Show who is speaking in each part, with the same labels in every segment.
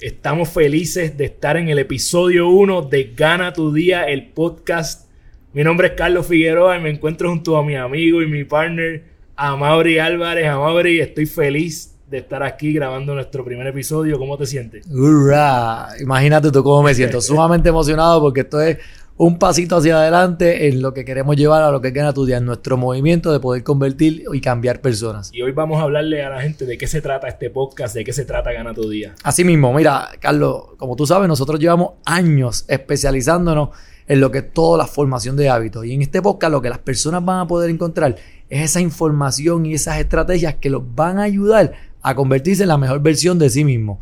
Speaker 1: Estamos felices de estar en el episodio 1 de Gana tu Día, el podcast. Mi nombre es Carlos Figueroa y me encuentro junto a mi amigo y mi partner, Amaury Álvarez. Amaury, estoy feliz de estar aquí grabando nuestro primer episodio. ¿Cómo te sientes?
Speaker 2: ¡Hurra! Imagínate tú cómo me siento. Sumamente emocionado porque esto es un pasito hacia adelante en lo que queremos llevar a lo que queda tu día, en nuestro movimiento de poder convertir y cambiar personas.
Speaker 1: Y hoy vamos a hablarle a la gente de qué se trata este podcast, de qué se trata Gana tu Día.
Speaker 2: Así mismo, mira, Carlos, como tú sabes, nosotros llevamos años especializándonos en lo que es toda la formación de hábitos. Y en este podcast lo que las personas van a poder encontrar es esa información y esas estrategias que los van a ayudar a convertirse en la mejor versión de sí mismos.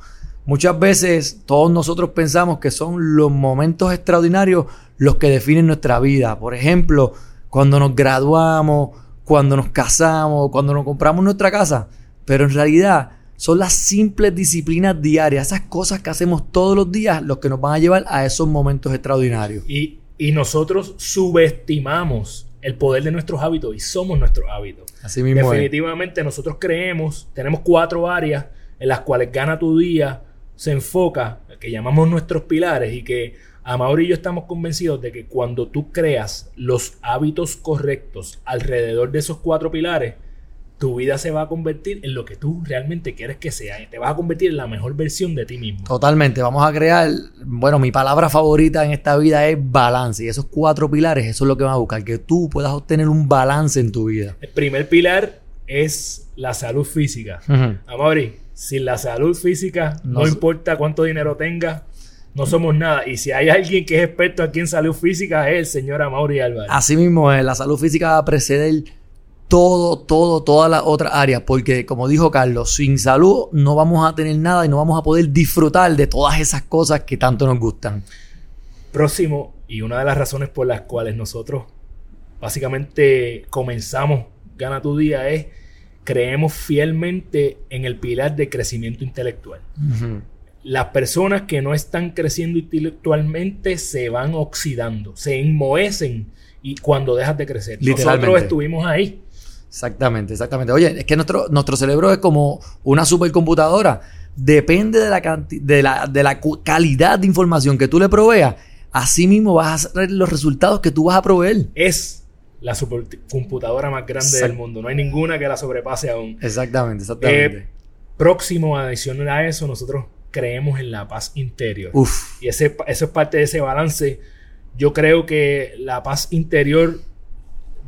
Speaker 2: Muchas veces todos nosotros pensamos que son los momentos extraordinarios los que definen nuestra vida. Por ejemplo, cuando nos graduamos, cuando nos casamos, cuando nos compramos nuestra casa. Pero en realidad son las simples disciplinas diarias, esas cosas que hacemos todos los días, los que nos van a llevar a esos momentos extraordinarios.
Speaker 1: Y, y nosotros subestimamos el poder de nuestros hábitos y somos nuestros hábitos.
Speaker 2: Así mismo.
Speaker 1: Definitivamente nosotros creemos, tenemos cuatro áreas en las cuales gana tu día se enfoca, que llamamos nuestros pilares, y que Amaury y yo estamos convencidos de que cuando tú creas los hábitos correctos alrededor de esos cuatro pilares, tu vida se va a convertir en lo que tú realmente quieres que sea. Y te vas a convertir en la mejor versión de ti mismo.
Speaker 2: Totalmente. Vamos a crear, bueno, mi palabra favorita en esta vida es balance. Y esos cuatro pilares, eso es lo que van a buscar, que tú puedas obtener un balance en tu vida.
Speaker 1: El primer pilar es la salud física. Amaury, sin la salud física, no,
Speaker 2: No-
Speaker 1: importa cuánto dinero tengas, no somos nada. Y si hay alguien que es experto aquí en salud física, es el señor Amaury Álvarez.
Speaker 2: Así mismo es, la salud física va a preceder todo, todo, todas las otras áreas, porque como dijo Carlos, sin salud no vamos a tener nada y no vamos a poder disfrutar de todas esas cosas que tanto nos gustan.
Speaker 1: Próximo, y una de las razones por las cuales nosotros básicamente comenzamos Gana tu Día es creemos fielmente en el pilar de crecimiento intelectual. Las personas que no están creciendo intelectualmente se van oxidando, se enmohecen y cuando dejas de crecer. Nosotros estuvimos ahí.
Speaker 2: Exactamente, exactamente. Oye, es que nuestro, nuestro cerebro es como una supercomputadora. Depende de la, canti- de la, de la calidad de información que tú le proveas. Así mismo vas a ver los resultados que tú vas a proveer.
Speaker 1: Es la supercomputadora más grande del mundo. No hay ninguna que la sobrepase aún.
Speaker 2: Exactamente, exactamente.
Speaker 1: Eh, próximo, adicional a eso, nosotros creemos en la paz interior.
Speaker 2: Uf,
Speaker 1: Y ese, eso es parte de ese balance. Yo creo que la paz interior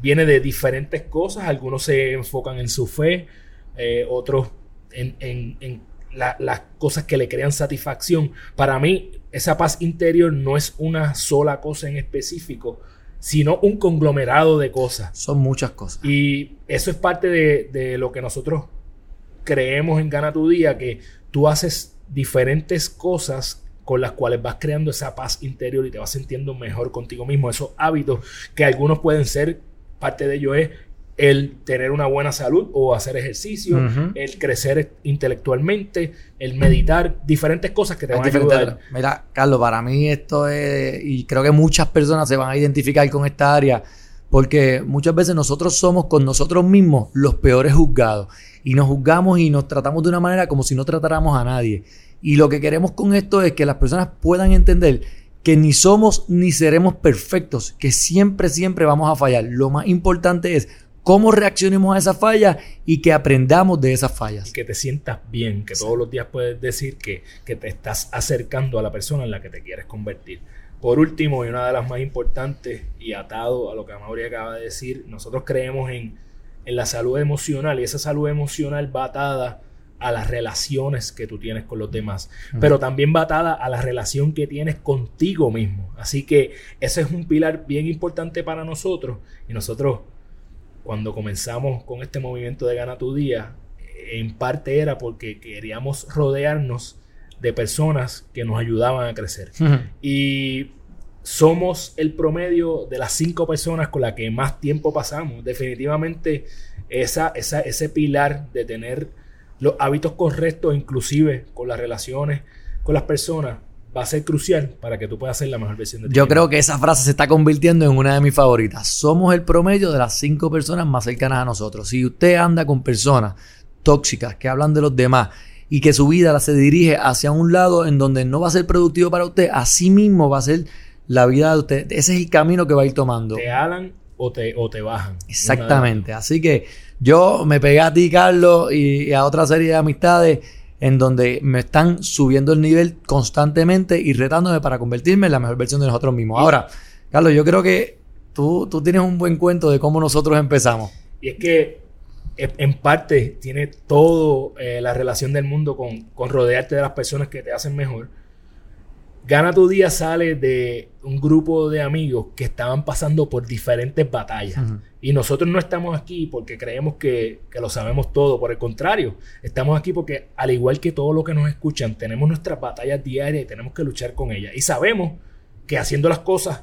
Speaker 1: viene de diferentes cosas. Algunos se enfocan en su fe, eh, otros en, en- en la- las cosas que le crean satisfacción. Para mí, esa paz interior no es una sola cosa en específico, sino un conglomerado de cosas.
Speaker 2: son muchas cosas.
Speaker 1: Y eso es parte de, de lo que nosotros creemos en Gana tu Día, que tú haces diferentes cosas con las cuales vas creando esa paz interior y te vas sintiendo mejor contigo mismo. Esos hábitos que algunos pueden ser, parte de ello es el tener una buena salud o hacer ejercicio, el crecer intelectualmente, el meditar, diferentes cosas que te van a ayudar.
Speaker 2: Mira, Carlos, para mí esto es, y creo que muchas personas se van a identificar con esta área, porque muchas veces nosotros somos con nosotros mismos los peores juzgados, y nos juzgamos y nos tratamos de una manera como si no tratáramos a nadie. Y lo que queremos con esto es que las personas puedan entender que ni somos ni seremos perfectos, que siempre, siempre vamos a fallar. Lo más importante es cómo reaccionemos a esa falla y que aprendamos de esas fallas.
Speaker 1: y que te sientas bien, que todos los días puedes decir que, que te estás acercando a la persona en la que te quieres convertir. Por último, y una de las más importantes, y atado a lo que Amaury acaba de decir, nosotros creemos en, en la salud emocional y esa salud emocional va atada a las relaciones que tú tienes con los demás, pero también va atada a la relación que tienes contigo mismo. Así que ese es un pilar bien importante para nosotros y nosotros cuando comenzamos con este movimiento de Gana tu Día, en parte era porque queríamos rodearnos de personas que nos ayudaban a crecer. Y somos el promedio de las cinco personas con las que más tiempo pasamos. Definitivamente esa, esa, ese pilar de tener los hábitos correctos, inclusive con las relaciones con las personas, va a ser crucial para que tú puedas ser la mejor versión de ti.
Speaker 2: Yo
Speaker 1: mismo.
Speaker 2: creo que esa frase se está convirtiendo en una de mis favoritas. Somos el promedio de las cinco personas más cercanas a nosotros. Si usted anda con personas tóxicas que hablan de los demás y que su vida se dirige hacia un lado en donde no va a ser productivo para usted, así mismo va a ser la vida de usted. Ese es el camino que va a ir tomando.
Speaker 1: Te alan o te, o te bajan.
Speaker 2: Exactamente. Así que yo me pegué a ti, Carlos, y, y a otra serie de amistades en donde me están subiendo el nivel constantemente y retándome para convertirme en la mejor versión de nosotros mismos. Ahora, Carlos, yo creo que tú, tú tienes un buen cuento de cómo nosotros empezamos.
Speaker 1: Y es que en parte tiene todo eh, la relación del mundo con, con rodearte de las personas que te hacen mejor. Gana tu día sale de un grupo de amigos que estaban pasando por diferentes batallas. Y nosotros no estamos aquí porque creemos que, que lo sabemos todo. Por el contrario, estamos aquí porque, al igual que todos los que nos escuchan, tenemos nuestras batallas diarias y tenemos que luchar con ellas. Y sabemos que haciendo las cosas,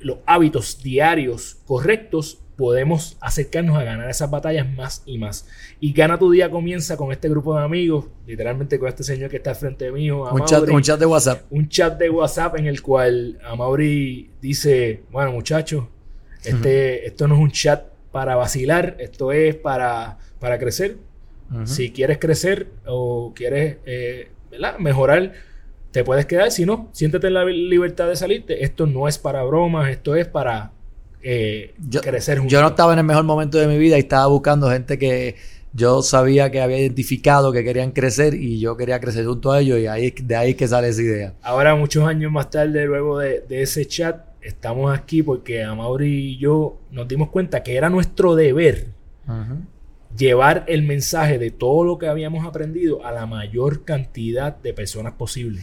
Speaker 1: los hábitos diarios correctos, podemos acercarnos a ganar esas batallas más y más. Y Gana tu Día comienza con este grupo de amigos, literalmente con este señor que está al frente mío,
Speaker 2: Un chat,
Speaker 1: Amaury
Speaker 2: un chat de WhatsApp.
Speaker 1: un chat de WhatsApp en el cual Amaury dice, bueno muchachos, este, esto no es un chat para vacilar, esto es para, para crecer. Si quieres crecer o quieres eh, mejorar, te puedes quedar. Si no, siéntete en la libertad de salirte. Esto no es para bromas, esto es para eh,
Speaker 2: Yo,
Speaker 1: crecer juntos.
Speaker 2: yo no estaba en el mejor momento de mi vida y estaba buscando gente que yo sabía que había identificado que querían crecer y yo quería crecer junto a ellos y ahí, de ahí es que sale esa idea.
Speaker 1: Ahora, muchos años más tarde, luego de, de ese chat, estamos aquí porque Amaury y yo nos dimos cuenta que era nuestro deber llevar el mensaje de todo lo que habíamos aprendido a la mayor cantidad de personas posible.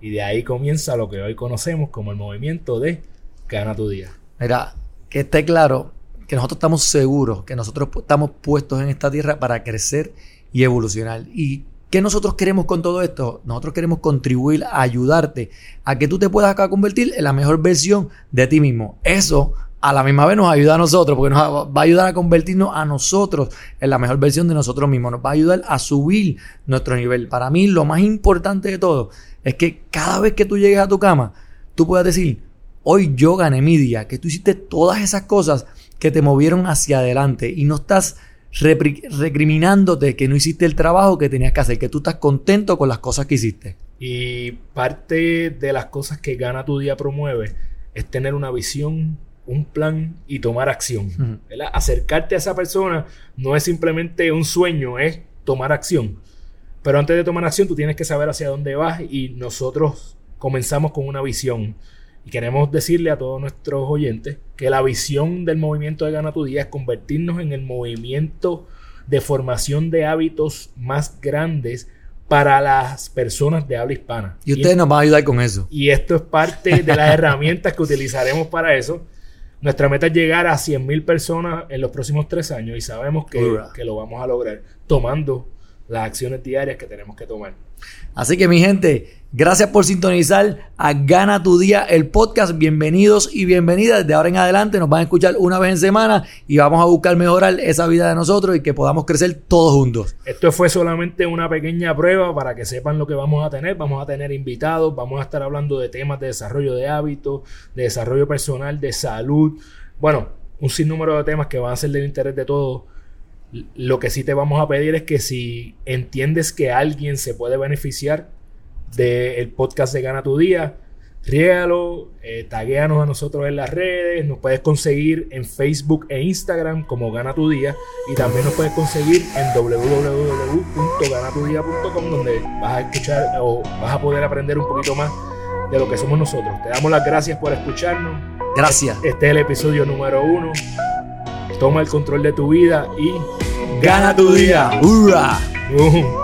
Speaker 1: Y de ahí comienza lo que hoy conocemos como el movimiento de Gana tu Día.
Speaker 2: Mira, que esté claro que nosotros estamos seguros que nosotros estamos puestos en esta tierra para crecer y evolucionar. ¿Y qué nosotros queremos con todo esto? Nosotros queremos contribuir a ayudarte a que tú te puedas acá convertir en la mejor versión de ti mismo. Eso a la misma vez nos ayuda a nosotros, porque nos va a ayudar a convertirnos a nosotros en la mejor versión de nosotros mismos. Nos va a ayudar a subir nuestro nivel. Para mí, lo más importante de todo es que cada vez que tú llegues a tu cama, tú puedas decir, hoy yo gané mi día, que tú hiciste todas esas cosas que te movieron hacia adelante y no estás recriminándote que no hiciste el trabajo que tenías que hacer, que tú estás contento con las cosas que hiciste.
Speaker 1: Y parte de las cosas que Gana tu Día promueve es tener una visión, un plan y tomar acción. Acercarte a esa persona no es simplemente un sueño, es tomar acción. Pero antes de tomar acción, tú tienes que saber hacia dónde vas y nosotros comenzamos con una visión. Y queremos decirle a todos nuestros oyentes que la visión del movimiento de Gana tu Día es convertirnos en el movimiento de formación de hábitos más grandes para las personas de habla hispana.
Speaker 2: Y ustedes nos van a ayudar con eso.
Speaker 1: Y esto es parte de las herramientas que utilizaremos para eso. Nuestra meta es llegar a 100.000 personas en los próximos tres años y sabemos que, que lo vamos a lograr tomando las acciones diarias que tenemos que tomar.
Speaker 2: Así que mi gente, gracias por sintonizar a Gana tu Día, el podcast. Bienvenidos y bienvenidas. De ahora en adelante nos van a escuchar una vez en semana y vamos a buscar mejorar esa vida de nosotros y que podamos crecer todos juntos.
Speaker 1: Esto fue solamente una pequeña prueba para que sepan lo que vamos a tener. Vamos a tener invitados, vamos a estar hablando de temas de desarrollo de hábitos, de desarrollo personal, de salud. Bueno, un sinnúmero de temas que van a ser del interés de todos. Lo que sí te vamos a pedir es que si entiendes que alguien se puede beneficiar del podcast de Gana tu Día, riégalo, eh, taguéanos a nosotros en las redes, nos puedes conseguir en Facebook e Instagram como Gana tu Día y también nos puedes conseguir en www.ganatudia.com donde vas a escuchar o vas a poder aprender un poquito más de lo que somos nosotros. Te damos las gracias por escucharnos.
Speaker 2: Gracias.
Speaker 1: Este es el episodio número uno. Toma el control de tu vida y
Speaker 2: Gana tu día. ¡Hurra!
Speaker 1: ¡Bum!